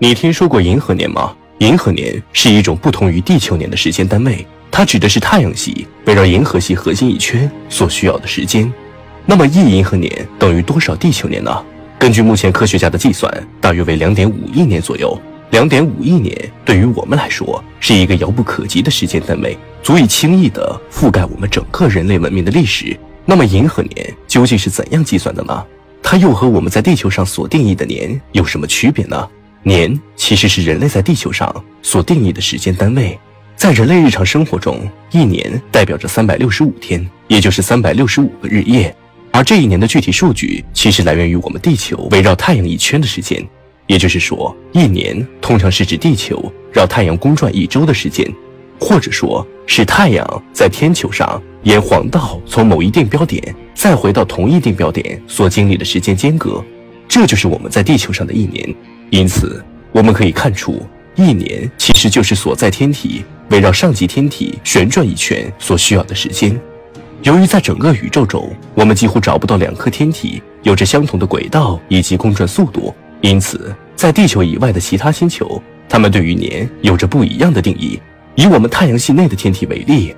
你听说过银河年吗？银河年是一种不同于地球年的时间单位，它指的是太阳系围绕银河系核心一圈所需要的时间。那么一银河年等于多少地球年呢？根据目前科学家的计算，大约为两点五亿年左右。两点五亿年对于我们来说是一个遥不可及的时间单位，足以轻易地覆盖我们整个人类文明的历史。那么银河年究竟是怎样计算的呢？它又和我们在地球上所定义的年有什么区别呢？年其实是人类在地球上所定义的时间单位，在人类日常生活中，一年代表着三百六十五天，也就是三百六十五个日夜。而这一年的具体数据其实来源于我们地球围绕太阳一圈的时间，也就是说，一年通常是指地球绕太阳公转一周的时间，或者说是太阳在天球上沿黄道从某一定标点再回到同一定标点所经历的时间间隔，这就是我们在地球上的一年。因此，我们可以看出，一年其实就是所在天体围绕上级天体旋转一圈所需要的时间。由于在整个宇宙中，我们几乎找不到两颗天体有着相同的轨道以及公转速度，因此，在地球以外的其他星球，它们对于年有着不一样的定义。以我们太阳系内的天体为例，